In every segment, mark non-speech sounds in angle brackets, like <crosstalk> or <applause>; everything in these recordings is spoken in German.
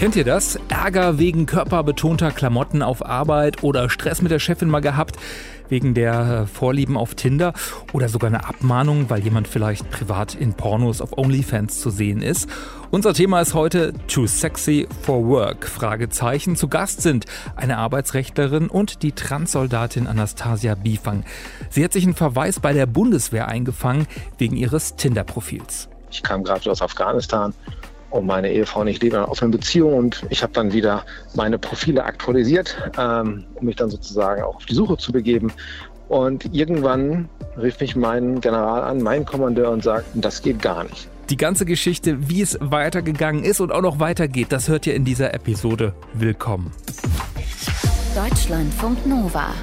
Kennt ihr das? Ärger wegen körperbetonter Klamotten auf Arbeit oder Stress mit der Chefin mal gehabt wegen der äh, Vorlieben auf Tinder oder sogar eine Abmahnung, weil jemand vielleicht privat in Pornos auf OnlyFans zu sehen ist. Unser Thema ist heute Too Sexy for Work? Fragezeichen. Zu Gast sind eine Arbeitsrechtlerin und die Transsoldatin Anastasia Bifang. Sie hat sich einen Verweis bei der Bundeswehr eingefangen wegen ihres Tinder-Profils. Ich kam gerade aus Afghanistan und meine Ehefrau und ich leben in einer offenen Beziehung und ich habe dann wieder meine Profile aktualisiert, ähm, um mich dann sozusagen auch auf die Suche zu begeben. Und irgendwann rief mich mein General an, mein Kommandeur und sagt, das geht gar nicht. Die ganze Geschichte, wie es weitergegangen ist und auch noch weitergeht, das hört ihr in dieser Episode. Willkommen. Deutschlandfunk Nova.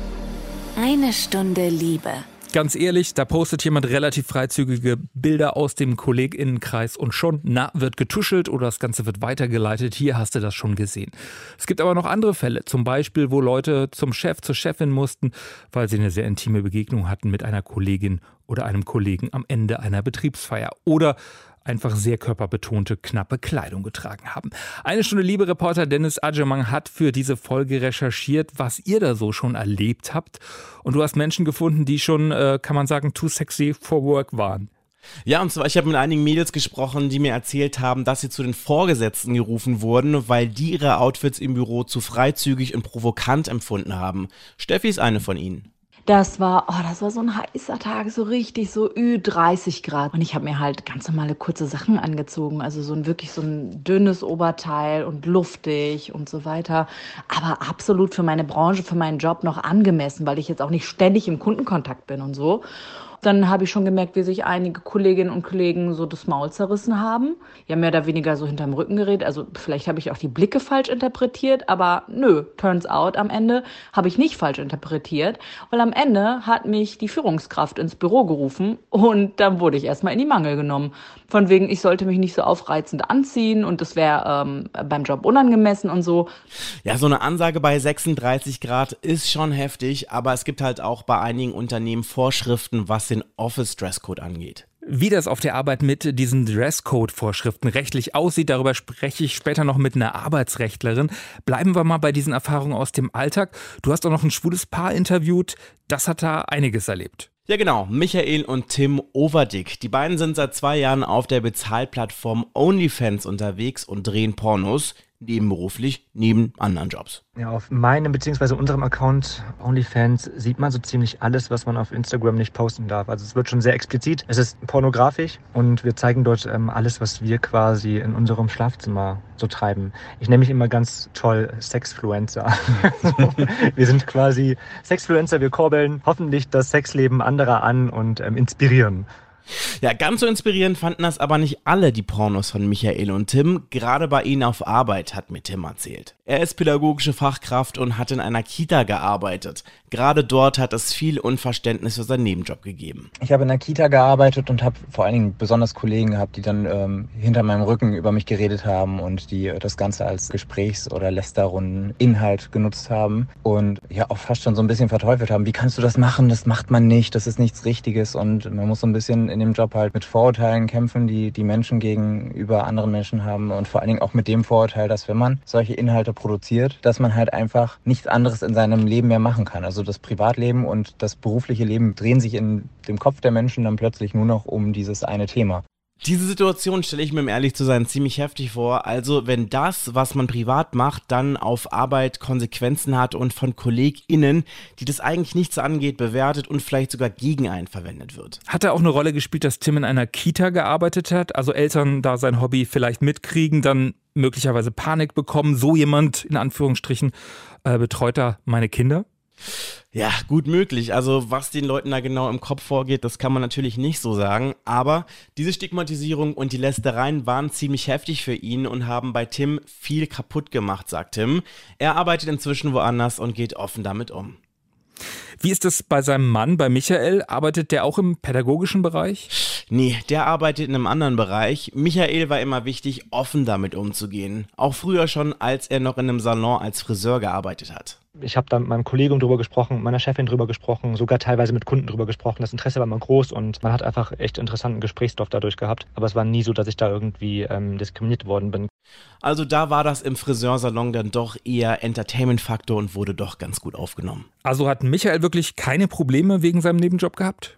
Eine Stunde Liebe ganz ehrlich, da postet jemand relativ freizügige Bilder aus dem Kolleginnenkreis und schon, na, wird getuschelt oder das Ganze wird weitergeleitet. Hier hast du das schon gesehen. Es gibt aber noch andere Fälle, zum Beispiel, wo Leute zum Chef, zur Chefin mussten, weil sie eine sehr intime Begegnung hatten mit einer Kollegin oder einem Kollegen am Ende einer Betriebsfeier. Oder einfach sehr körperbetonte, knappe Kleidung getragen haben. Eine Stunde Liebe Reporter Dennis Adjemang hat für diese Folge recherchiert, was ihr da so schon erlebt habt. Und du hast Menschen gefunden, die schon, äh, kann man sagen, too sexy for work waren. Ja, und zwar, ich habe mit einigen Mädels gesprochen, die mir erzählt haben, dass sie zu den Vorgesetzten gerufen wurden, weil die ihre Outfits im Büro zu freizügig und provokant empfunden haben. Steffi ist eine von ihnen. Das war, oh, das war so ein heißer Tag, so richtig so Ü30 Grad. Und ich habe mir halt ganz normale kurze Sachen angezogen. Also so ein wirklich so ein dünnes Oberteil und luftig und so weiter. Aber absolut für meine Branche, für meinen Job noch angemessen, weil ich jetzt auch nicht ständig im Kundenkontakt bin und so. Dann habe ich schon gemerkt, wie sich einige Kolleginnen und Kollegen so das Maul zerrissen haben. Ja, mehr oder weniger so hinterm Rücken geredet. Also vielleicht habe ich auch die Blicke falsch interpretiert, aber nö, turns out, am Ende habe ich nicht falsch interpretiert, weil am Ende hat mich die Führungskraft ins Büro gerufen und dann wurde ich erstmal in die Mangel genommen. Von wegen, ich sollte mich nicht so aufreizend anziehen und das wäre ähm, beim Job unangemessen und so. Ja, so eine Ansage bei 36 Grad ist schon heftig, aber es gibt halt auch bei einigen Unternehmen Vorschriften, was den Office-Dresscode angeht. Wie das auf der Arbeit mit diesen Dresscode-Vorschriften rechtlich aussieht, darüber spreche ich später noch mit einer Arbeitsrechtlerin. Bleiben wir mal bei diesen Erfahrungen aus dem Alltag. Du hast auch noch ein schwules Paar interviewt. Das hat da einiges erlebt. Ja genau, Michael und Tim Overdick. Die beiden sind seit zwei Jahren auf der Bezahlplattform OnlyFans unterwegs und drehen Pornos nebenberuflich, neben anderen Jobs. Ja, auf meinem bzw. unserem Account OnlyFans sieht man so ziemlich alles, was man auf Instagram nicht posten darf. Also es wird schon sehr explizit. Es ist pornografisch und wir zeigen dort ähm, alles, was wir quasi in unserem Schlafzimmer so treiben. Ich nenne mich immer ganz toll Sexfluencer. <laughs> wir sind quasi Sexfluencer, wir kurbeln hoffentlich das Sexleben anderer an und ähm, inspirieren. Ja, ganz so inspirierend fanden das aber nicht alle die Pornos von Michael und Tim. Gerade bei ihnen auf Arbeit, hat mir Tim erzählt. Er ist pädagogische Fachkraft und hat in einer Kita gearbeitet. Gerade dort hat es viel Unverständnis für seinen Nebenjob gegeben. Ich habe in einer Kita gearbeitet und habe vor allen Dingen besonders Kollegen gehabt, die dann ähm, hinter meinem Rücken über mich geredet haben und die das Ganze als Gesprächs- oder Lästerrunden Inhalt genutzt haben und ja auch fast schon so ein bisschen verteufelt haben. Wie kannst du das machen? Das macht man nicht. Das ist nichts Richtiges und man muss so ein bisschen in dem Job halt mit Vorurteilen kämpfen, die die Menschen gegenüber anderen Menschen haben und vor allen Dingen auch mit dem Vorurteil, dass wenn man solche Inhalte produziert, dass man halt einfach nichts anderes in seinem Leben mehr machen kann. Also das Privatleben und das berufliche Leben drehen sich in dem Kopf der Menschen dann plötzlich nur noch um dieses eine Thema. Diese Situation stelle ich mir, um ehrlich zu sein, ziemlich heftig vor. Also, wenn das, was man privat macht, dann auf Arbeit Konsequenzen hat und von KollegInnen, die das eigentlich nicht so angeht, bewertet und vielleicht sogar gegen einen verwendet wird. Hat er auch eine Rolle gespielt, dass Tim in einer Kita gearbeitet hat? Also Eltern da sein Hobby vielleicht mitkriegen, dann möglicherweise Panik bekommen, so jemand in Anführungsstrichen äh, betreut da meine Kinder? Ja, gut möglich. Also was den Leuten da genau im Kopf vorgeht, das kann man natürlich nicht so sagen. Aber diese Stigmatisierung und die Lästereien waren ziemlich heftig für ihn und haben bei Tim viel kaputt gemacht, sagt Tim. Er arbeitet inzwischen woanders und geht offen damit um. Wie ist es bei seinem Mann, bei Michael? Arbeitet der auch im pädagogischen Bereich? Nee, der arbeitet in einem anderen Bereich. Michael war immer wichtig, offen damit umzugehen. Auch früher schon, als er noch in einem Salon als Friseur gearbeitet hat. Ich habe da mit meinem Kollegen drüber gesprochen, meiner Chefin drüber gesprochen, sogar teilweise mit Kunden drüber gesprochen. Das Interesse war immer groß und man hat einfach echt interessanten Gesprächsstoff dadurch gehabt. Aber es war nie so, dass ich da irgendwie ähm, diskriminiert worden bin. Also da war das im Friseursalon dann doch eher Entertainment-Faktor und wurde doch ganz gut aufgenommen. Also hat Michael wirklich keine Probleme wegen seinem Nebenjob gehabt?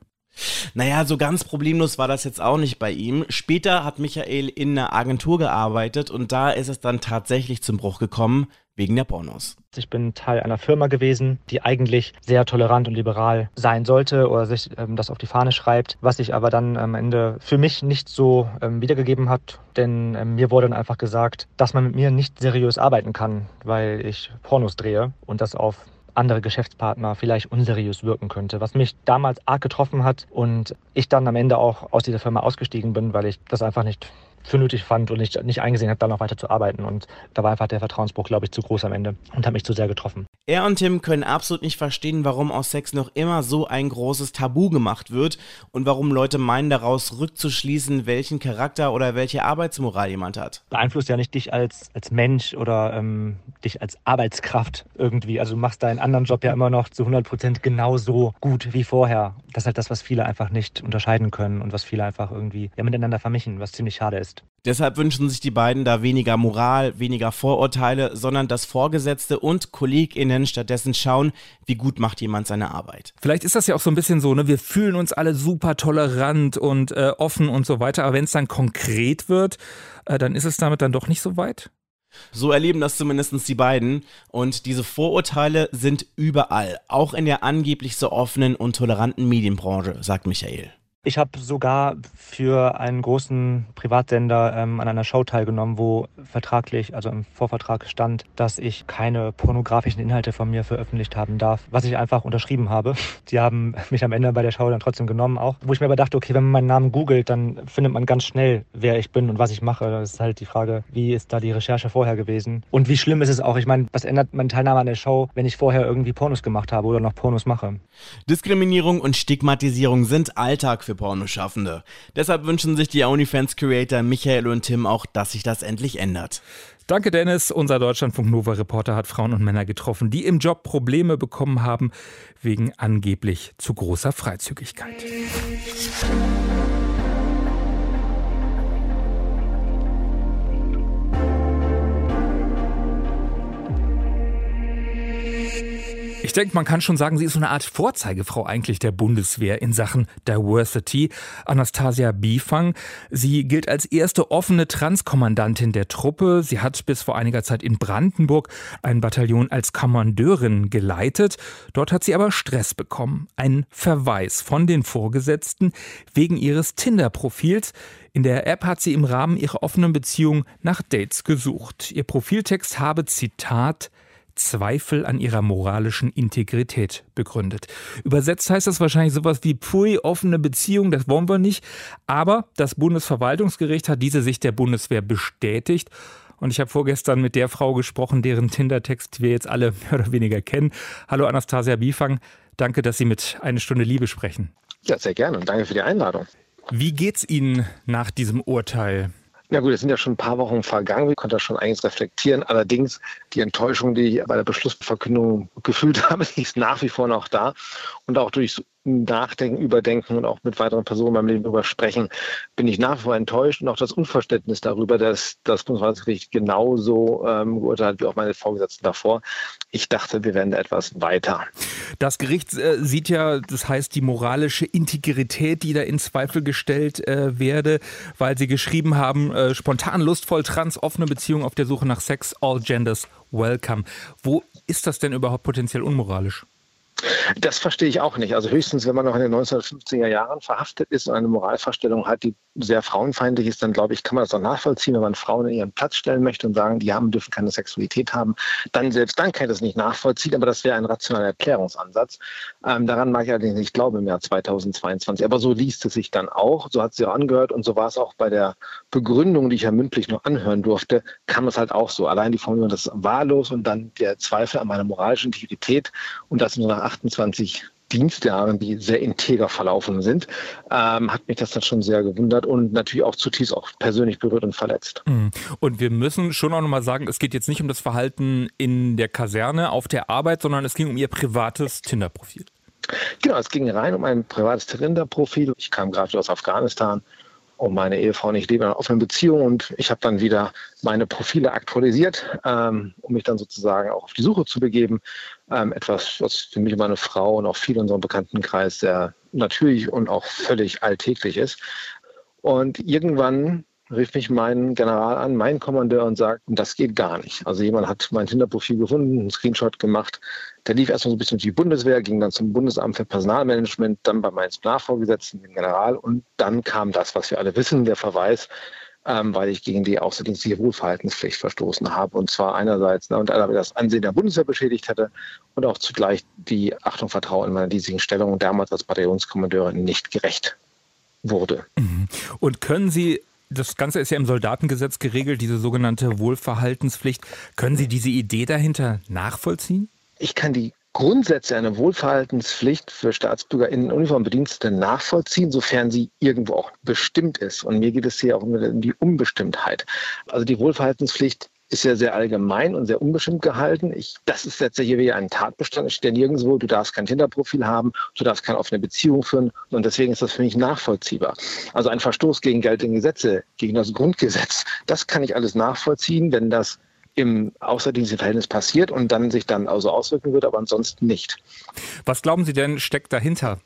Naja, so ganz problemlos war das jetzt auch nicht bei ihm. Später hat Michael in einer Agentur gearbeitet und da ist es dann tatsächlich zum Bruch gekommen, wegen der Pornos. Ich bin Teil einer Firma gewesen, die eigentlich sehr tolerant und liberal sein sollte oder sich ähm, das auf die Fahne schreibt, was sich aber dann am Ende für mich nicht so ähm, wiedergegeben hat, denn ähm, mir wurde dann einfach gesagt, dass man mit mir nicht seriös arbeiten kann, weil ich Pornos drehe und das auf andere Geschäftspartner vielleicht unseriös wirken könnte, was mich damals arg getroffen hat und ich dann am Ende auch aus dieser Firma ausgestiegen bin, weil ich das einfach nicht für nötig fand und nicht, nicht eingesehen habe, da noch weiter zu arbeiten. Und da war einfach der Vertrauensbruch, glaube ich, zu groß am Ende und hat mich zu sehr getroffen. Er und Tim können absolut nicht verstehen, warum aus Sex noch immer so ein großes Tabu gemacht wird und warum Leute meinen, daraus rückzuschließen, welchen Charakter oder welche Arbeitsmoral jemand hat. Beeinflusst ja nicht dich als, als Mensch oder ähm, dich als Arbeitskraft irgendwie. Also du machst deinen anderen Job ja immer noch zu 100 Prozent genauso gut wie vorher. Das ist halt das, was viele einfach nicht unterscheiden können und was viele einfach irgendwie ja, miteinander vermischen, was ziemlich schade ist. Deshalb wünschen sich die beiden da weniger Moral, weniger Vorurteile, sondern dass Vorgesetzte und KollegInnen stattdessen schauen, wie gut macht jemand seine Arbeit. Vielleicht ist das ja auch so ein bisschen so, ne? Wir fühlen uns alle super tolerant und äh, offen und so weiter, aber wenn es dann konkret wird, äh, dann ist es damit dann doch nicht so weit? So erleben das zumindest die beiden. Und diese Vorurteile sind überall, auch in der angeblich so offenen und toleranten Medienbranche, sagt Michael. Ich habe sogar für einen großen Privatsender ähm, an einer Show teilgenommen, wo vertraglich, also im Vorvertrag stand, dass ich keine pornografischen Inhalte von mir veröffentlicht haben darf, was ich einfach unterschrieben habe. <laughs> Die haben mich am Ende bei der Show dann trotzdem genommen auch, wo ich mir aber dachte, okay, wenn man meinen Namen googelt, dann findet man ganz schnell, wer ich bin und was ich mache. Das ist halt die Frage, wie ist da die Recherche vorher gewesen und wie schlimm ist es auch? Ich meine, was ändert meine Teilnahme an der Show, wenn ich vorher irgendwie Pornos gemacht habe oder noch Pornos mache? Diskriminierung und Stigmatisierung sind Alltag für Pornoschaffende. Deshalb wünschen sich die OnlyFans-Creator Michael und Tim auch, dass sich das endlich ändert. Danke, Dennis. Unser Deutschlandfunk Nova-Reporter hat Frauen und Männer getroffen, die im Job Probleme bekommen haben wegen angeblich zu großer Freizügigkeit. Ich denke, man kann schon sagen, sie ist so eine Art Vorzeigefrau eigentlich der Bundeswehr in Sachen Diversity. Anastasia Bifang. Sie gilt als erste offene Transkommandantin der Truppe. Sie hat bis vor einiger Zeit in Brandenburg ein Bataillon als Kommandeurin geleitet. Dort hat sie aber Stress bekommen. Ein Verweis von den Vorgesetzten wegen ihres Tinder-Profils. In der App hat sie im Rahmen ihrer offenen Beziehung nach Dates gesucht. Ihr Profiltext habe Zitat Zweifel an ihrer moralischen Integrität begründet. Übersetzt heißt das wahrscheinlich sowas wie pfui, offene Beziehung, das wollen wir nicht. Aber das Bundesverwaltungsgericht hat diese Sicht der Bundeswehr bestätigt. Und ich habe vorgestern mit der Frau gesprochen, deren Tinder-Text wir jetzt alle mehr oder weniger kennen. Hallo Anastasia Bifang, danke, dass Sie mit Eine Stunde Liebe sprechen. Ja, sehr gerne und danke für die Einladung. Wie geht's Ihnen nach diesem Urteil? Ja gut, es sind ja schon ein paar Wochen vergangen. Ich konnte das schon einiges reflektieren. Allerdings die Enttäuschung, die ich bei der Beschlussverkündung gefühlt <laughs> habe, ist nach wie vor noch da. Und auch durch Nachdenken, Überdenken und auch mit weiteren Personen beim Leben darüber sprechen, bin ich nach wie vor enttäuscht und auch das Unverständnis darüber, dass das Bundesverfassungsgericht genauso ähm, geurteilt wie auch meine Vorgesetzten davor. Ich dachte, wir wären da etwas weiter. Das Gericht äh, sieht ja, das heißt, die moralische Integrität, die da in Zweifel gestellt äh, werde, weil sie geschrieben haben, äh, spontan, lustvoll, trans, offene Beziehung auf der Suche nach Sex, all genders welcome. Wo ist das denn überhaupt potenziell unmoralisch? Das verstehe ich auch nicht. Also höchstens, wenn man noch in den 1950er Jahren verhaftet ist und eine Moralvorstellung hat, die sehr frauenfeindlich ist, dann glaube ich, kann man das auch nachvollziehen, wenn man Frauen in ihren Platz stellen möchte und sagen, die haben, dürfen keine Sexualität haben. Dann selbst dann kann ich das nicht nachvollziehen, aber das wäre ein rationaler Erklärungsansatz. Ähm, daran mag ich allerdings nicht glauben im Jahr 2022. Aber so liest es sich dann auch, so hat es sich auch angehört und so war es auch bei der Begründung, die ich ja mündlich noch anhören durfte, kam es halt auch so. Allein die Formulierung, das ist wahllos und dann der Zweifel an meiner moralischen Integrität und das so einer 28 Dienstjahren, die sehr integer verlaufen sind, ähm, hat mich das dann schon sehr gewundert und natürlich auch zutiefst auch persönlich berührt und verletzt. Mhm. Und wir müssen schon auch nochmal sagen, es geht jetzt nicht um das Verhalten in der Kaserne, auf der Arbeit, sondern es ging um ihr privates Tinder-Profil. Genau, es ging rein um ein privates Tinder-Profil. Ich kam gerade aus Afghanistan und meine Ehefrau und ich in einer offenen Beziehung und ich habe dann wieder meine Profile aktualisiert, ähm, um mich dann sozusagen auch auf die Suche zu begeben. Ähm, etwas, was für mich und meine Frau und auch viele in unserem Bekanntenkreis sehr natürlich und auch völlig alltäglich ist. Und irgendwann rief mich mein General an, mein Kommandeur und sagt, das geht gar nicht. Also jemand hat mein Tinder-Profil gefunden, einen Screenshot gemacht. Der lief erstmal so ein bisschen durch die Bundeswehr, ging dann zum Bundesamt für Personalmanagement, dann bei meinem Nachvorgesetzten, dem General und dann kam das, was wir alle wissen, der Verweis, ähm, weil ich gegen die außerdienstliche Wohlverhaltenspflicht verstoßen habe. Und zwar einerseits, ne, und das Ansehen der Bundeswehr beschädigt hätte und auch zugleich die Achtung, Vertrauen in meiner dienstlichen Stellung damals als Bataillonskommandeurin nicht gerecht wurde. Mhm. Und können Sie das Ganze ist ja im Soldatengesetz geregelt, diese sogenannte Wohlverhaltenspflicht. Können Sie diese Idee dahinter nachvollziehen? Ich kann die Grundsätze einer Wohlverhaltenspflicht für Staatsbürger in Uniformbedienstete nachvollziehen, sofern sie irgendwo auch bestimmt ist. Und mir geht es hier auch um die Unbestimmtheit. Also die Wohlverhaltenspflicht ist ja sehr allgemein und sehr unbestimmt gehalten. Ich, das ist letztlich wieder ein Tatbestand. Es steht nirgendwo, du darfst kein Tinder-Profil haben, du darfst keine offene Beziehung führen. Und deswegen ist das für mich nachvollziehbar. Also ein Verstoß gegen geltende Gesetze, gegen das Grundgesetz, das kann ich alles nachvollziehen, wenn das im außerdienstlichen Verhältnis passiert und dann sich dann also auswirken wird, aber ansonsten nicht. Was glauben Sie denn steckt dahinter?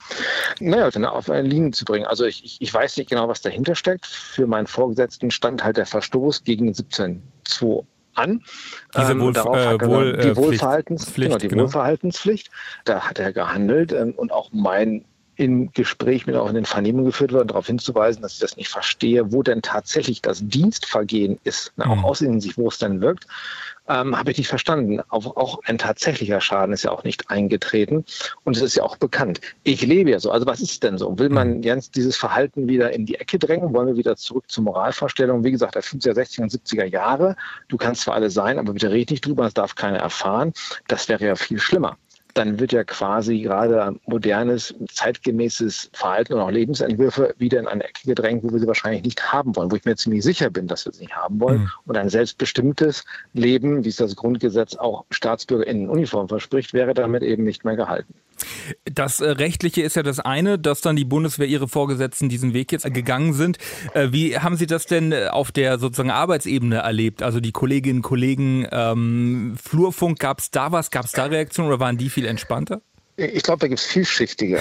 Naja, dann auf eine Linie zu bringen. Also ich, ich weiß nicht genau, was dahinter steckt. Für meinen Vorgesetzten stand halt der Verstoß gegen 17.2 an. Diese ähm, Wohl, darauf äh, Wohl, die Wohlverhaltenspflicht, genau, die genau. Wohlverhaltenspflicht. Da hat er gehandelt ähm, und auch mein im Gespräch mit auch in den Vernehmungen geführt worden, darauf hinzuweisen, dass ich das nicht verstehe, wo denn tatsächlich das Dienstvergehen ist, ne, auch mhm. aussehen sich, wo es denn wirkt, ähm, habe ich nicht verstanden. Auch, auch ein tatsächlicher Schaden ist ja auch nicht eingetreten und es ist ja auch bekannt. Ich lebe ja so. Also was ist denn so? Will man mhm. jetzt dieses Verhalten wieder in die Ecke drängen? Wollen wir wieder zurück zur Moralvorstellung? Wie gesagt, der 50er, 60er und 70er Jahre. Du kannst zwar alle sein, aber bitte red nicht drüber, das darf keiner erfahren. Das wäre ja viel schlimmer dann wird ja quasi gerade modernes, zeitgemäßes Verhalten und auch Lebensentwürfe wieder in eine Ecke gedrängt, wo wir sie wahrscheinlich nicht haben wollen, wo ich mir ziemlich sicher bin, dass wir sie nicht haben wollen. Mhm. Und ein selbstbestimmtes Leben, wie es das Grundgesetz auch Staatsbürger in Uniform verspricht, wäre damit eben nicht mehr gehalten. Das äh, Rechtliche ist ja das eine, dass dann die Bundeswehr ihre Vorgesetzten diesen Weg jetzt gegangen sind. Äh, wie haben Sie das denn äh, auf der sozusagen Arbeitsebene erlebt? Also die Kolleginnen und Kollegen, ähm, Flurfunk, gab es da was? Gab es da Reaktionen oder waren die viel entspannter? Ich glaube, da gibt es vielschichtige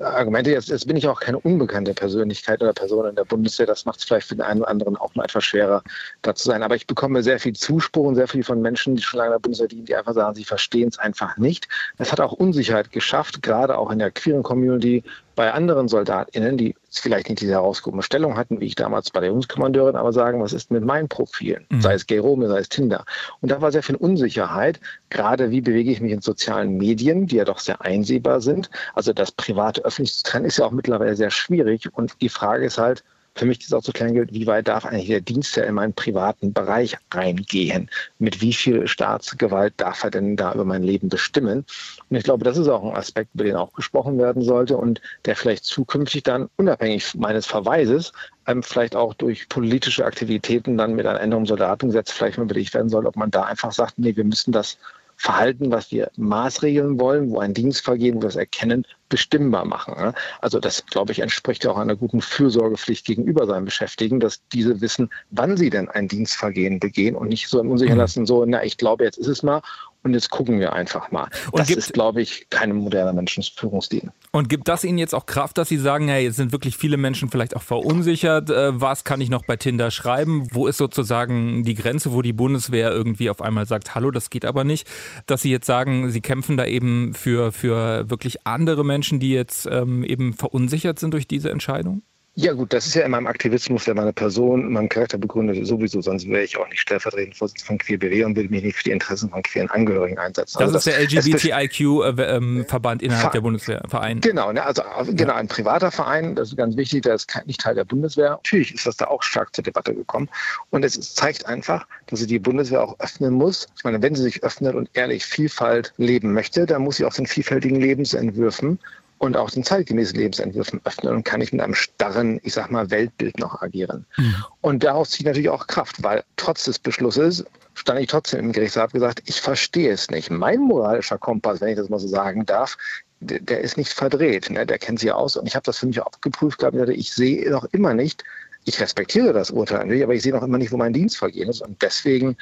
Argumente. Jetzt, jetzt, bin ich auch keine unbekannte Persönlichkeit oder Person in der Bundeswehr. Das macht es vielleicht für den einen oder anderen auch nur etwas schwerer, da zu sein. Aber ich bekomme sehr viel Zuspruch und sehr viel von Menschen, die schon lange in der Bundeswehr dienen, die einfach sagen, sie verstehen es einfach nicht. Es hat auch Unsicherheit geschafft, gerade auch in der queeren Community, bei anderen SoldatInnen, die vielleicht nicht diese herausgehobene Stellung hatten, wie ich damals bei der Jungskommandeurin, aber sagen, was ist mit meinen Profilen? Mhm. Sei es Gay Rome, sei es Tinder. Und da war sehr viel Unsicherheit, gerade wie bewege ich mich in sozialen Medien, die ja doch sehr einsehbar sind. Also das private öffentlich zu trennen ist ja auch mittlerweile sehr schwierig. Und die Frage ist halt, für mich ist auch zu klären gilt, wie weit darf eigentlich der Dienstherr in meinen privaten Bereich reingehen? Mit wie viel Staatsgewalt darf er denn da über mein Leben bestimmen? Und ich glaube, das ist auch ein Aspekt, über den auch gesprochen werden sollte und der vielleicht zukünftig dann unabhängig meines Verweises ähm, vielleicht auch durch politische Aktivitäten dann mit einer Änderung im Soldatengesetz vielleicht mal überlegt werden soll, ob man da einfach sagt, nee, wir müssen das Verhalten, was wir maßregeln wollen, wo ein Dienstvergehen, wo wir das erkennen, bestimmbar machen. Also das, glaube ich, entspricht ja auch einer guten Fürsorgepflicht gegenüber seinen Beschäftigten, dass diese wissen, wann sie denn ein Dienstvergehen begehen und nicht so im Unsichern mhm. lassen, so, na, ich glaube, jetzt ist es mal und jetzt gucken wir einfach mal. Und das gibt, ist, glaube ich, keine moderne Menschenführungsstil. Und gibt das Ihnen jetzt auch Kraft, dass Sie sagen, ja, jetzt sind wirklich viele Menschen vielleicht auch verunsichert, äh, was kann ich noch bei Tinder schreiben? Wo ist sozusagen die Grenze, wo die Bundeswehr irgendwie auf einmal sagt, hallo, das geht aber nicht, dass Sie jetzt sagen, Sie kämpfen da eben für, für wirklich andere Menschen, die jetzt ähm, eben verunsichert sind durch diese Entscheidung? Ja gut, das ist ja in meinem Aktivismus, der meine Person, in meinem Charakter begründet, sowieso, sonst wäre ich auch nicht stellvertretend Vorsitzender von Queer BW und würde mich nicht für die Interessen von queeren Angehörigen einsetzen. Das also ist das, der LGBTIQ-Verband äh, ähm, innerhalb Ver der Bundeswehr, Verein. Genau, ne, also genau, ein privater Verein, das ist ganz wichtig, der ist nicht Teil der Bundeswehr. Natürlich ist das da auch stark zur Debatte gekommen. Und es zeigt einfach, dass sie die Bundeswehr auch öffnen muss. Ich meine, wenn sie sich öffnet und ehrlich Vielfalt leben möchte, dann muss sie auch den vielfältigen Lebensentwürfen und auch den zeitgemäßen Lebensentwürfen öffnen und kann nicht mit einem starren, ich sag mal, Weltbild noch agieren. Mhm. Und daraus zieht natürlich auch Kraft, weil trotz des Beschlusses stand ich trotzdem im Gerichtssaal und gesagt, ich verstehe es nicht. Mein moralischer Kompass, wenn ich das mal so sagen darf, der, der ist nicht verdreht. Ne? Der kennt sich aus und ich habe das für mich auch geprüft gehabt. Ich sehe noch immer nicht, ich respektiere das Urteil natürlich, aber ich sehe noch immer nicht, wo mein Dienst vergehen ist. Und deswegen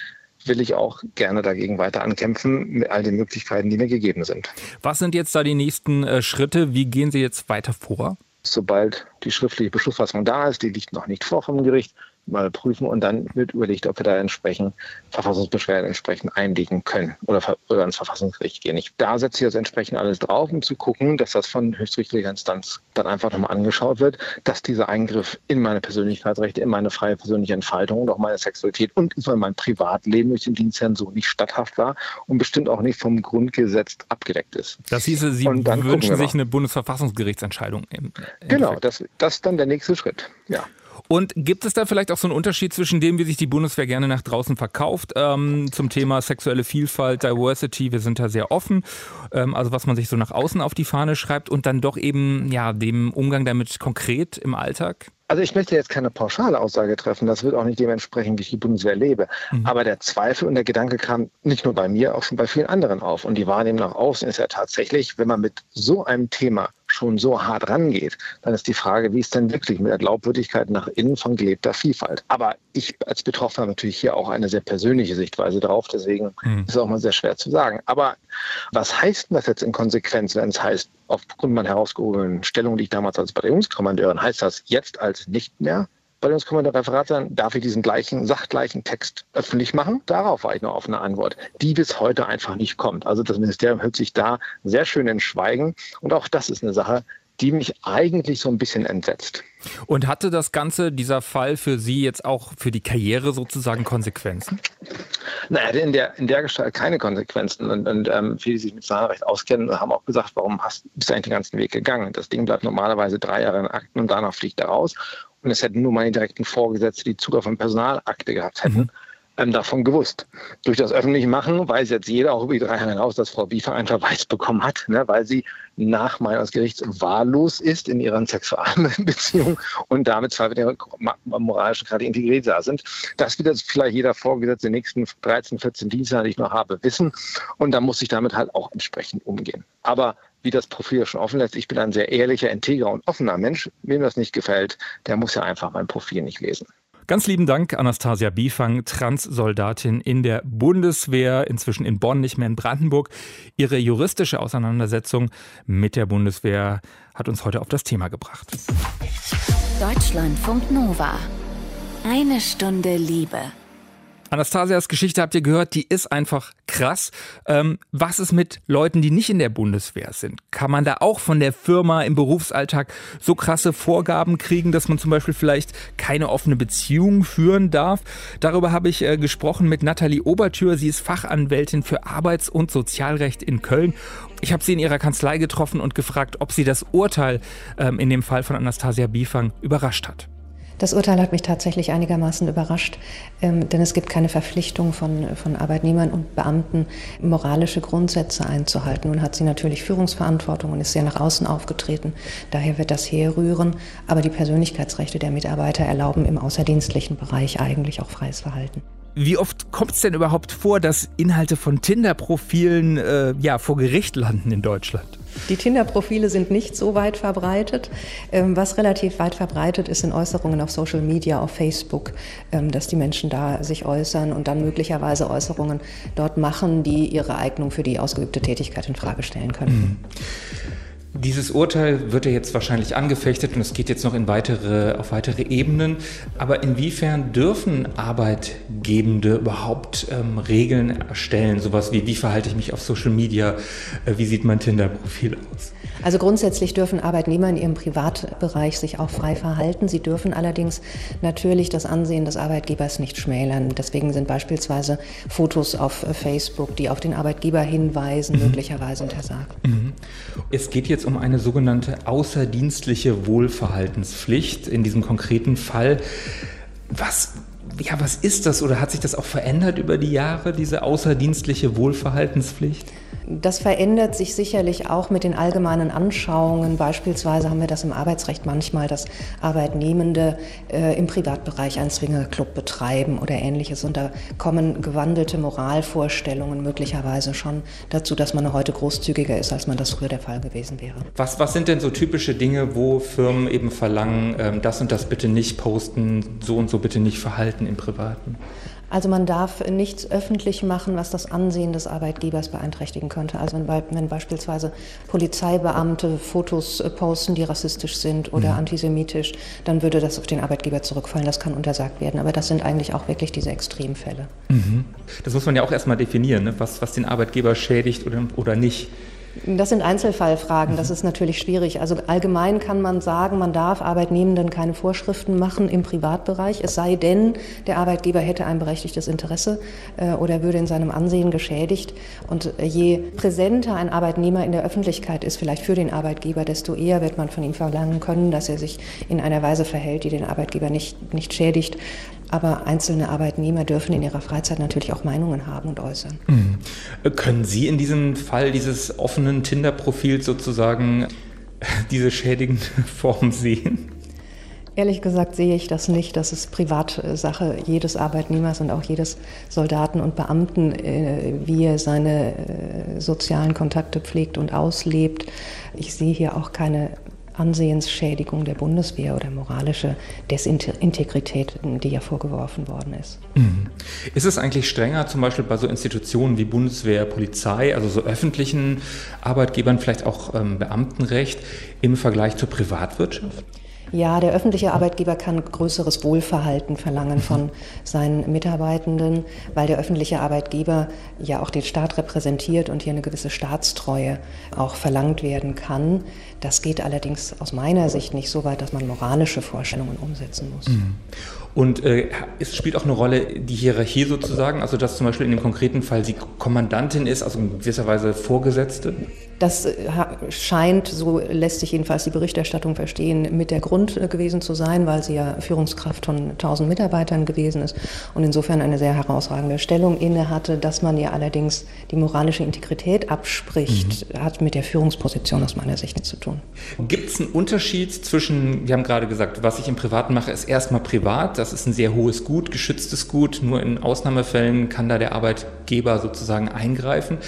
will ich auch gerne dagegen weiter ankämpfen mit all den Möglichkeiten, die mir gegeben sind. Was sind jetzt da die nächsten äh, Schritte? Wie gehen Sie jetzt weiter vor? Sobald die schriftliche Beschlussfassung da ist, die liegt noch nicht vor vom Gericht, mal prüfen und dann wird überlegt, ob wir da entsprechend Verfassungsbeschwerden entsprechend einlegen können oder über ins Verfassungsgericht gehen. Ich, da setze ich jetzt entsprechend alles drauf, um zu gucken, dass das von höchstrichterlicher Instanz dann einfach nochmal angeschaut wird, dass dieser Eingriff in meine Persönlichkeitsrechte, in meine freie persönliche Entfaltung und auch meine Sexualität und in mein Privatleben durch den Dienstherrn so nicht statthaft war und bestimmt auch nicht vom Grundgesetz abgedeckt ist. Das hieße, Sie wünschen sich eine Bundesverfassungsgerichtsentscheidung. Im, im genau, das, das ist dann der nächste Schritt. Ja. Und gibt es da vielleicht auch so einen Unterschied zwischen dem, wie sich die Bundeswehr gerne nach draußen verkauft, ähm, zum Thema sexuelle Vielfalt, Diversity, wir sind da sehr offen, ähm, also was man sich so nach außen auf die Fahne schreibt und dann doch eben ja dem Umgang damit konkret im Alltag? Also ich möchte jetzt keine pauschale Aussage treffen, das wird auch nicht dementsprechend, wie ich die Bundeswehr lebe. Mhm. Aber der Zweifel und der Gedanke kam nicht nur bei mir, auch schon bei vielen anderen auf. Und die Wahrnehmung nach außen ist ja tatsächlich, wenn man mit so einem Thema schon so hart rangeht, dann ist die Frage, wie ist denn wirklich mit der Glaubwürdigkeit nach innen von gelebter Vielfalt? Aber ich als Betroffener habe natürlich hier auch eine sehr persönliche Sichtweise drauf, deswegen mhm. ist es auch mal sehr schwer zu sagen. Aber was heißt denn das jetzt in Konsequenz, wenn es heißt, aufgrund meiner herausgehobenen Stellung, die ich damals als Bataillonskommandeurin, heißt das jetzt als nicht mehr Bataillonskommandeur Referat sein, darf ich diesen gleichen, sachgleichen Text öffentlich machen? Darauf war ich noch auf eine Antwort, die bis heute einfach nicht kommt. Also das Ministerium hält sich da sehr schön in Schweigen. Und auch das ist eine Sache, die mich eigentlich so ein bisschen entsetzt. Und hatte das Ganze, dieser Fall für Sie jetzt auch für die Karriere sozusagen Konsequenzen? Naja, in der, in der Gestalt keine Konsequenzen. Und, und ähm, viele, die sich mit Zahlrecht auskennen, haben auch gesagt, warum hast, bist du eigentlich den ganzen Weg gegangen? Das Ding bleibt normalerweise drei Jahre in Akten und danach fliegt er raus. Und es hätten nur meine direkten Vorgesetzte, die Zugang von Personalakte gehabt hätten, mhm. Ähm, davon gewusst. Durch das öffentliche Machen weiß jetzt jeder auch über die drei Jahre hinaus, dass Frau Biefer einen Verweis <laughs> bekommen hat, ne, weil sie nach meines Gerichts wahllos ist in ihrer Sexualbeziehung <laughs> und damit zwar mit ihrer moralischen gerade integriert da sind. Das wird jetzt vielleicht jeder Vorgesetzte in den nächsten 13, 14 Dienste, die ich noch habe, wissen. Und da muss ich damit halt auch entsprechend umgehen. Aber wie das Profil schon offen lässt. Ich bin ein sehr ehrlicher, integrer und offener Mensch. Wem das nicht gefällt, der muss ja einfach mein Profil nicht lesen. Ganz lieben Dank, Anastasia Biefang, Transsoldatin in der Bundeswehr, inzwischen in Bonn, nicht mehr in Brandenburg. Ihre juristische Auseinandersetzung mit der Bundeswehr hat uns heute auf das Thema gebracht. Deutschlandfunk Nova. Eine Stunde Liebe. Anastasias Geschichte habt ihr gehört, die ist einfach krass. Ähm, was ist mit Leuten, die nicht in der Bundeswehr sind? Kann man da auch von der Firma im Berufsalltag so krasse Vorgaben kriegen, dass man zum Beispiel vielleicht keine offene Beziehung führen darf? Darüber habe ich äh, gesprochen mit Nathalie Obertür. Sie ist Fachanwältin für Arbeits- und Sozialrecht in Köln. Ich habe sie in ihrer Kanzlei getroffen und gefragt, ob sie das Urteil ähm, in dem Fall von Anastasia Biefang überrascht hat. Das Urteil hat mich tatsächlich einigermaßen überrascht, ähm, denn es gibt keine Verpflichtung von, von Arbeitnehmern und Beamten, moralische Grundsätze einzuhalten. Nun hat sie natürlich Führungsverantwortung und ist sehr nach außen aufgetreten. Daher wird das herrühren. Aber die Persönlichkeitsrechte der Mitarbeiter erlauben im außerdienstlichen Bereich eigentlich auch freies Verhalten. Wie oft kommt es denn überhaupt vor, dass Inhalte von Tinder-Profilen äh, ja, vor Gericht landen in Deutschland? Die Tinder-Profile sind nicht so weit verbreitet. Ähm, was relativ weit verbreitet ist, sind Äußerungen auf Social Media, auf Facebook, ähm, dass die Menschen da sich äußern und dann möglicherweise Äußerungen dort machen, die ihre Eignung für die ausgeübte Tätigkeit in Frage stellen können. Dieses Urteil wird ja jetzt wahrscheinlich angefechtet und es geht jetzt noch in weitere, auf weitere Ebenen. Aber inwiefern dürfen Arbeitgebende überhaupt ähm, Regeln erstellen? Sowas wie, wie verhalte ich mich auf Social Media? Äh, wie sieht mein Tinder-Profil aus? Also grundsätzlich dürfen Arbeitnehmer in ihrem Privatbereich sich auch frei verhalten. Sie dürfen allerdings natürlich das Ansehen des Arbeitgebers nicht schmälern. Deswegen sind beispielsweise Fotos auf Facebook, die auf den Arbeitgeber hinweisen, mhm. möglicherweise untersagt. Mhm. Es geht jetzt um eine sogenannte außerdienstliche Wohlverhaltenspflicht in diesem konkreten Fall. Was ja, was ist das oder hat sich das auch verändert über die Jahre, diese außerdienstliche Wohlverhaltenspflicht? Das verändert sich sicherlich auch mit den allgemeinen Anschauungen. Beispielsweise haben wir das im Arbeitsrecht manchmal, dass Arbeitnehmende äh, im Privatbereich einen Swingerclub betreiben oder ähnliches. Und da kommen gewandelte Moralvorstellungen möglicherweise schon dazu, dass man heute großzügiger ist, als man das früher der Fall gewesen wäre. Was, was sind denn so typische Dinge, wo Firmen eben verlangen, ähm, das und das bitte nicht posten, so und so bitte nicht verhalten im Privaten? Also man darf nichts öffentlich machen, was das Ansehen des Arbeitgebers beeinträchtigen könnte. Also wenn, wenn beispielsweise Polizeibeamte Fotos äh, posten, die rassistisch sind oder mhm. antisemitisch, dann würde das auf den Arbeitgeber zurückfallen. Das kann untersagt werden. Aber das sind eigentlich auch wirklich diese Extremfälle. Mhm. Das muss man ja auch erstmal definieren, ne? was, was den Arbeitgeber schädigt oder, oder nicht. Das sind Einzelfallfragen, das ist natürlich schwierig. Also allgemein kann man sagen, man darf Arbeitnehmenden keine Vorschriften machen im Privatbereich, es sei denn, der Arbeitgeber hätte ein berechtigtes Interesse äh, oder würde in seinem Ansehen geschädigt. Und je präsenter ein Arbeitnehmer in der Öffentlichkeit ist, vielleicht für den Arbeitgeber, desto eher wird man von ihm verlangen können, dass er sich in einer Weise verhält, die den Arbeitgeber nicht, nicht schädigt. Aber einzelne Arbeitnehmer dürfen in ihrer Freizeit natürlich auch Meinungen haben und äußern. Mhm. Können Sie in diesem Fall dieses offenen Tinder-Profils sozusagen <laughs> diese schädigende <laughs> Form sehen? Ehrlich gesagt sehe ich das nicht. Das ist Privatsache jedes Arbeitnehmers und auch jedes Soldaten und Beamten, äh, wie er seine äh, sozialen Kontakte pflegt und auslebt. Ich sehe hier auch keine Ansehensschädigung der Bundeswehr oder moralische Desintegrität, die ja vorgeworfen worden ist. Mhm. Ist es eigentlich strenger, zum Beispiel bei so Institutionen wie Bundeswehr, Polizei, also so öffentlichen Arbeitgebern, vielleicht auch ähm, Beamtenrecht im Vergleich zur Privatwirtschaft? Ja, der öffentliche Arbeitgeber kann größeres Wohlverhalten verlangen von seinen Mitarbeitenden, weil der öffentliche Arbeitgeber ja auch den Staat repräsentiert und hier eine gewisse Staatstreue auch verlangt werden kann. Das geht allerdings aus meiner Sicht nicht so weit, dass man moralische Vorstellungen umsetzen muss. Mhm. Und äh, es spielt auch eine Rolle die Hierarchie sozusagen, also dass zum Beispiel in dem konkreten Fall sie Kommandantin ist, also in gewisser Weise Vorgesetzte? Das äh, scheint, so lässt sich jedenfalls die Berichterstattung verstehen, mit der Grund äh, gewesen zu sein, weil sie ja Führungskraft von 1000 Mitarbeitern gewesen ist und insofern eine sehr herausragende Stellung inne hatte. Dass man ihr allerdings die moralische Integrität abspricht, mhm. hat mit der Führungsposition aus meiner Sicht nichts zu tun. Gibt es einen Unterschied zwischen, wir haben gerade gesagt, was ich im Privaten mache, ist erstmal privat, das ist ein sehr hohes Gut, geschütztes Gut, nur in Ausnahmefällen kann da der Arbeitgeber sozusagen eingreifen.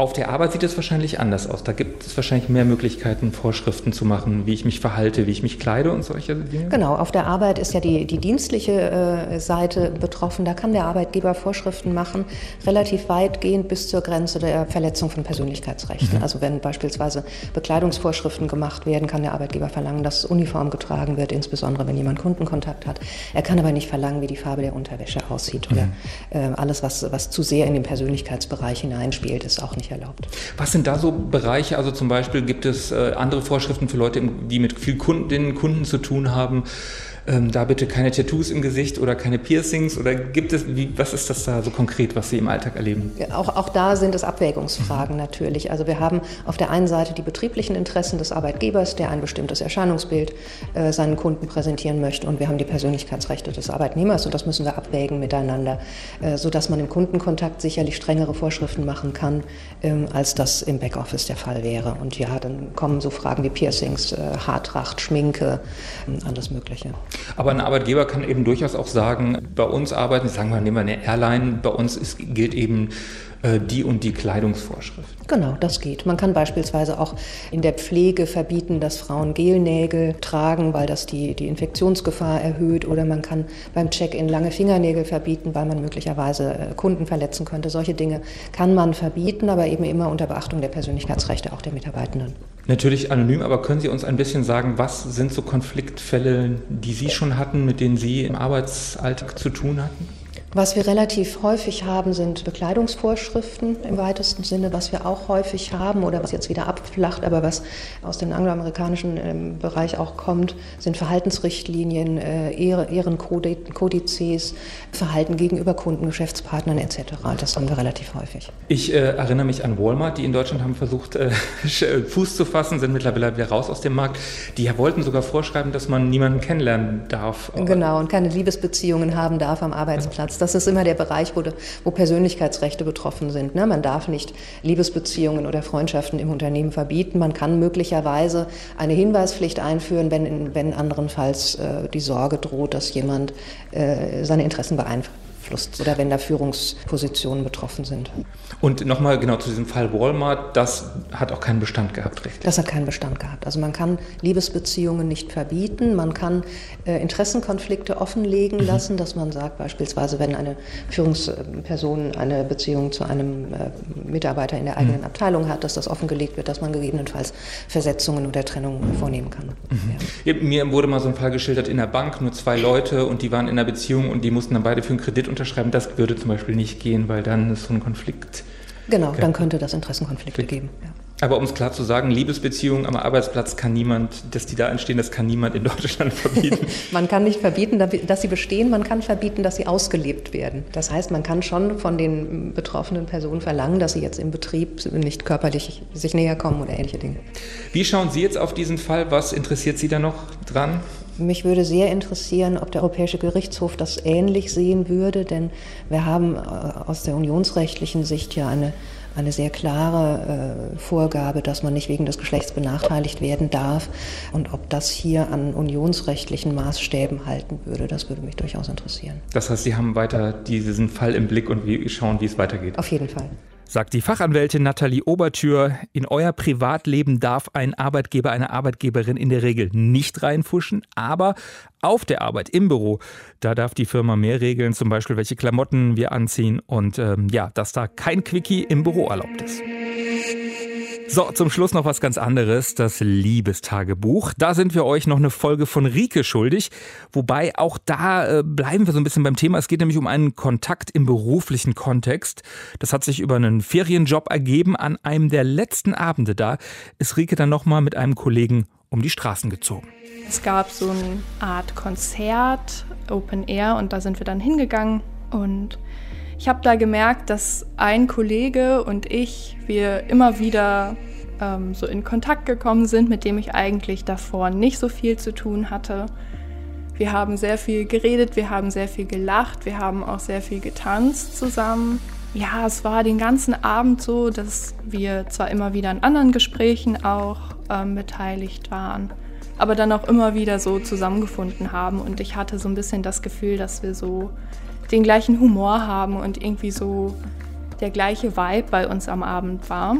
Auf der Arbeit sieht es wahrscheinlich anders aus. Da gibt es wahrscheinlich mehr Möglichkeiten, Vorschriften zu machen, wie ich mich verhalte, wie ich mich kleide und solche Dinge. Genau, auf der Arbeit ist ja die, die dienstliche äh, Seite betroffen. Da kann der Arbeitgeber Vorschriften machen, relativ weitgehend bis zur Grenze der Verletzung von Persönlichkeitsrechten. Mhm. Also wenn beispielsweise Bekleidungsvorschriften gemacht werden, kann der Arbeitgeber verlangen, dass Uniform getragen wird, insbesondere wenn jemand Kundenkontakt hat. Er kann aber nicht verlangen, wie die Farbe der Unterwäsche aussieht oder mhm. äh, alles, was, was zu sehr in den Persönlichkeitsbereich hineinspielt, ist auch nicht nicht erlaubt. Was sind da so Bereiche? Also zum Beispiel gibt es äh, andere Vorschriften für Leute, die mit vielen Kunden, Kunden zu tun haben ähm, da bitte keine Tattoos im Gesicht oder keine Piercings? Oder gibt es, wie, was ist das da so konkret, was Sie im Alltag erleben? Auch, auch da sind es Abwägungsfragen mhm. natürlich. Also wir haben auf der einen Seite die betrieblichen Interessen des Arbeitgebers, der ein bestimmtes Erscheinungsbild äh, seinen Kunden präsentieren möchte. Und wir haben die Persönlichkeitsrechte des Arbeitnehmers und das müssen wir abwägen miteinander, äh, sodass man im Kundenkontakt sicherlich strengere Vorschriften machen kann, ähm, als das im Backoffice der Fall wäre. Und ja, dann kommen so Fragen wie Piercings, äh, Haartracht, Schminke, äh, alles Mögliche. Aber ein Arbeitgeber kann eben durchaus auch sagen, bei uns arbeiten, sagen wir, nehmen wir eine Airline, bei uns ist, gilt eben die und die Kleidungsvorschrift. Genau, das geht. Man kann beispielsweise auch in der Pflege verbieten, dass Frauen Gelnägel tragen, weil das die, die Infektionsgefahr erhöht. Oder man kann beim Check-in lange Fingernägel verbieten, weil man möglicherweise äh, Kunden verletzen könnte. Solche Dinge kann man verbieten, aber eben immer unter Beachtung der Persönlichkeitsrechte auch der Mitarbeitenden. Natürlich anonym, aber können Sie uns ein bisschen sagen, was sind so Konfliktfälle, die Sie schon hatten, mit denen Sie im Arbeitsalltag zu tun hatten? Was wir relativ häufig haben, sind Bekleidungsvorschriften im weitesten Sinne. Was wir auch häufig haben oder was jetzt wieder abflacht, aber was aus dem angloamerikanischen ähm, Bereich auch kommt, sind Verhaltensrichtlinien, äh, Ehrenkodizes, Verhalten gegenüber Kunden, Geschäftspartnern etc. Das haben wir relativ häufig. Ich äh, erinnere mich an Walmart, die in Deutschland haben versucht, äh, <laughs> Fuß zu fassen, sind mittlerweile wieder raus aus dem Markt. Die wollten sogar vorschreiben, dass man niemanden kennenlernen darf. Genau, und keine Liebesbeziehungen haben darf am Arbeitsplatz. Das ist immer der Bereich, wo, wo Persönlichkeitsrechte betroffen sind. Ne? Man darf nicht Liebesbeziehungen oder Freundschaften im Unternehmen verbieten. Man kann möglicherweise eine Hinweispflicht einführen, wenn, wenn anderenfalls äh, die Sorge droht, dass jemand äh, seine Interessen beeinflusst beeinflusst oder wenn da Führungspositionen betroffen sind. Und nochmal genau zu diesem Fall Walmart, das hat auch keinen Bestand gehabt, richtig? Das hat keinen Bestand gehabt. Also man kann Liebesbeziehungen nicht verbieten, man kann äh, Interessenkonflikte offenlegen mhm. lassen, dass man sagt beispielsweise, wenn eine Führungsperson eine Beziehung zu einem äh, Mitarbeiter in der eigenen mhm. Abteilung hat, dass das offengelegt wird, dass man gegebenenfalls Versetzungen oder Trennungen vornehmen kann. Mhm. Ja. Mir wurde mal so ein Fall geschildert in der Bank, nur zwei Leute und die waren in einer Beziehung und die mussten dann beide für einen Kredit unterschreiben, das würde zum Beispiel nicht gehen, weil dann ist so ein Konflikt. Genau, dann könnte das Interessenkonflikte geben. Ja. Aber um es klar zu sagen, Liebesbeziehungen am Arbeitsplatz kann niemand, dass die da entstehen, das kann niemand in Deutschland verbieten. <laughs> man kann nicht verbieten, dass sie bestehen, man kann verbieten, dass sie ausgelebt werden. Das heißt, man kann schon von den betroffenen Personen verlangen, dass sie jetzt im Betrieb nicht körperlich sich näher kommen oder ähnliche Dinge. Wie schauen Sie jetzt auf diesen Fall? Was interessiert Sie da noch dran? Mich würde sehr interessieren, ob der Europäische Gerichtshof das ähnlich sehen würde, denn wir haben äh, aus der unionsrechtlichen Sicht ja eine, eine sehr klare äh, Vorgabe, dass man nicht wegen des Geschlechts benachteiligt werden darf. Und ob das hier an unionsrechtlichen Maßstäben halten würde, das würde mich durchaus interessieren. Das heißt, Sie haben weiter diesen Fall im Blick und schauen, wie es weitergeht. Auf jeden Fall. Sagt die Fachanwältin Nathalie Obertür, in euer Privatleben darf ein Arbeitgeber, eine Arbeitgeberin in der Regel nicht reinfuschen, aber auf der Arbeit, im Büro, da darf die Firma mehr regeln, zum Beispiel welche Klamotten wir anziehen und ähm, ja, dass da kein Quickie im Büro erlaubt ist. So, zum Schluss noch was ganz anderes, das Liebestagebuch. Da sind wir euch noch eine Folge von Rike schuldig. Wobei auch da äh, bleiben wir so ein bisschen beim Thema. Es geht nämlich um einen Kontakt im beruflichen Kontext. Das hat sich über einen Ferienjob ergeben. An einem der letzten Abende da ist Rike dann nochmal mit einem Kollegen um die Straßen gezogen. Es gab so eine Art Konzert, Open Air, und da sind wir dann hingegangen und ich habe da gemerkt, dass ein Kollege und ich, wir immer wieder ähm, so in Kontakt gekommen sind, mit dem ich eigentlich davor nicht so viel zu tun hatte. Wir haben sehr viel geredet, wir haben sehr viel gelacht, wir haben auch sehr viel getanzt zusammen. Ja, es war den ganzen Abend so, dass wir zwar immer wieder in anderen Gesprächen auch ähm, beteiligt waren, aber dann auch immer wieder so zusammengefunden haben. Und ich hatte so ein bisschen das Gefühl, dass wir so den gleichen Humor haben und irgendwie so der gleiche Vibe bei uns am Abend war.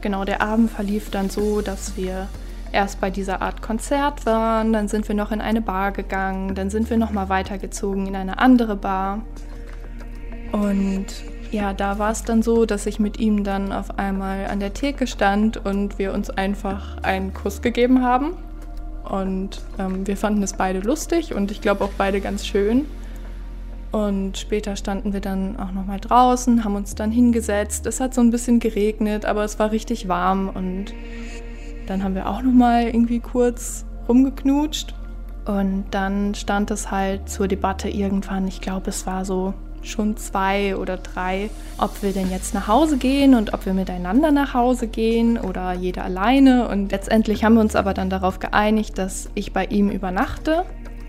Genau, der Abend verlief dann so, dass wir erst bei dieser Art Konzert waren, dann sind wir noch in eine Bar gegangen, dann sind wir noch mal weitergezogen in eine andere Bar. Und ja, da war es dann so, dass ich mit ihm dann auf einmal an der Theke stand und wir uns einfach einen Kuss gegeben haben. Und ähm, wir fanden es beide lustig und ich glaube auch beide ganz schön. Und später standen wir dann auch noch mal draußen, haben uns dann hingesetzt. Es hat so ein bisschen geregnet, aber es war richtig warm und dann haben wir auch noch mal irgendwie kurz rumgeknutscht und dann stand es halt zur Debatte irgendwann, ich glaube, es war so schon zwei oder drei, ob wir denn jetzt nach Hause gehen und ob wir miteinander nach Hause gehen oder jeder alleine. Und letztendlich haben wir uns aber dann darauf geeinigt, dass ich bei ihm übernachte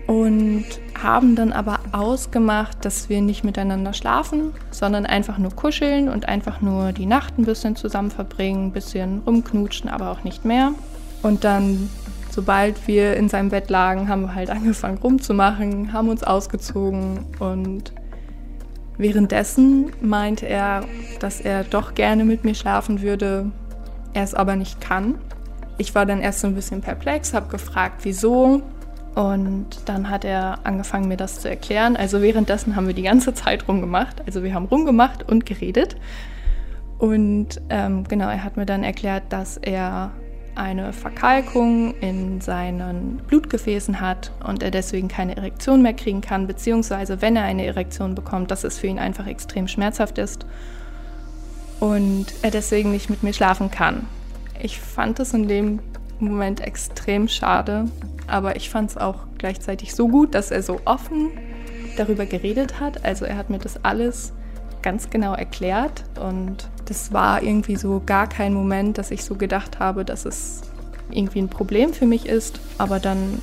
und haben dann aber ausgemacht, dass wir nicht miteinander schlafen, sondern einfach nur kuscheln und einfach nur die Nacht ein bisschen zusammen verbringen, ein bisschen rumknutschen, aber auch nicht mehr. Und dann, sobald wir in seinem Bett lagen, haben wir halt <laughs> angefangen rumzumachen, haben uns ausgezogen und währenddessen meinte er, dass er doch gerne mit mir schlafen würde, er es aber nicht kann. Ich war dann erst so ein bisschen perplex, habe gefragt, wieso. Und dann hat er angefangen, mir das zu erklären. Also währenddessen haben wir die ganze Zeit rumgemacht. Also wir haben rumgemacht und geredet. Und ähm, genau, er hat mir dann erklärt, dass er eine Verkalkung in seinen Blutgefäßen hat und er deswegen keine Erektion mehr kriegen kann, beziehungsweise wenn er eine Erektion bekommt, dass es für ihn einfach extrem schmerzhaft ist und er deswegen nicht mit mir schlafen kann. Ich fand es in dem Moment extrem schade, aber ich fand es auch gleichzeitig so gut, dass er so offen darüber geredet hat. Also er hat mir das alles ganz genau erklärt und das war irgendwie so gar kein Moment, dass ich so gedacht habe, dass es irgendwie ein Problem für mich ist. Aber dann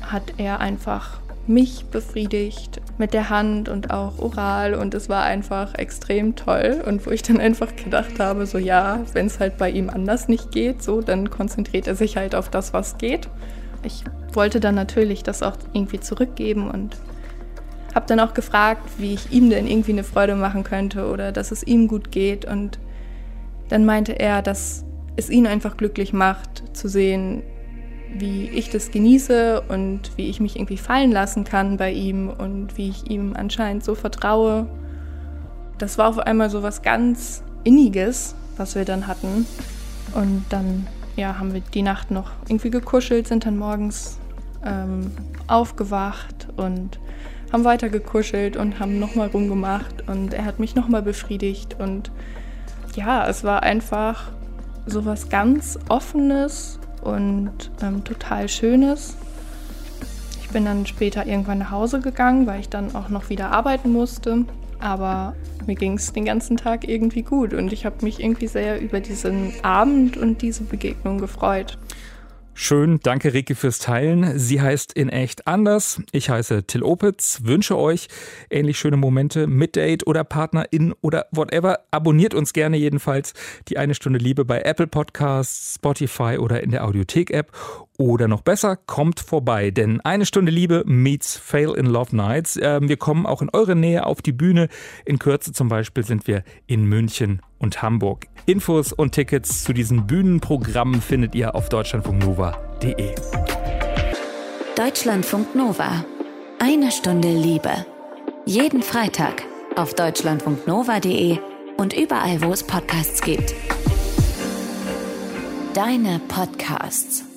hat er einfach mich befriedigt mit der Hand und auch oral und es war einfach extrem toll und wo ich dann einfach gedacht habe, so ja, wenn es halt bei ihm anders nicht geht, so dann konzentriert er sich halt auf das, was geht. Ich wollte dann natürlich das auch irgendwie zurückgeben und habe dann auch gefragt, wie ich ihm denn irgendwie eine Freude machen könnte oder dass es ihm gut geht. Und dann meinte er, dass es ihn einfach glücklich macht zu sehen, wie ich das genieße und wie ich mich irgendwie fallen lassen kann bei ihm und wie ich ihm anscheinend so vertraue. Das war auf einmal so was ganz Inniges, was wir dann hatten. Und dann ja, haben wir die Nacht noch irgendwie gekuschelt, sind dann morgens ähm, aufgewacht und haben weiter gekuschelt und haben nochmal rumgemacht und er hat mich nochmal befriedigt und ja, es war einfach so was ganz Offenes und ähm, total Schönes. Ich bin dann später irgendwann nach Hause gegangen, weil ich dann auch noch wieder arbeiten musste. Aber mir ging es den ganzen Tag irgendwie gut und ich habe mich irgendwie sehr über diesen Abend und diese Begegnung gefreut. Schön, danke Rike fürs Teilen. Sie heißt in echt anders. Ich heiße Till Opitz. Wünsche euch ähnlich schöne Momente mit Date oder Partnerin oder whatever. Abonniert uns gerne jedenfalls die eine Stunde Liebe bei Apple Podcasts, Spotify oder in der Audiothek App oder noch besser, kommt vorbei, denn eine Stunde Liebe meets Fail in Love Nights. Ähm, wir kommen auch in eure Nähe auf die Bühne. In Kürze zum Beispiel sind wir in München und Hamburg. Infos und Tickets zu diesen Bühnenprogrammen findet ihr auf deutschlandfunknova.de. Deutschlandfunk Nova. Eine Stunde Liebe. Jeden Freitag auf deutschlandfunknova.de und überall, wo es Podcasts gibt. Deine Podcasts.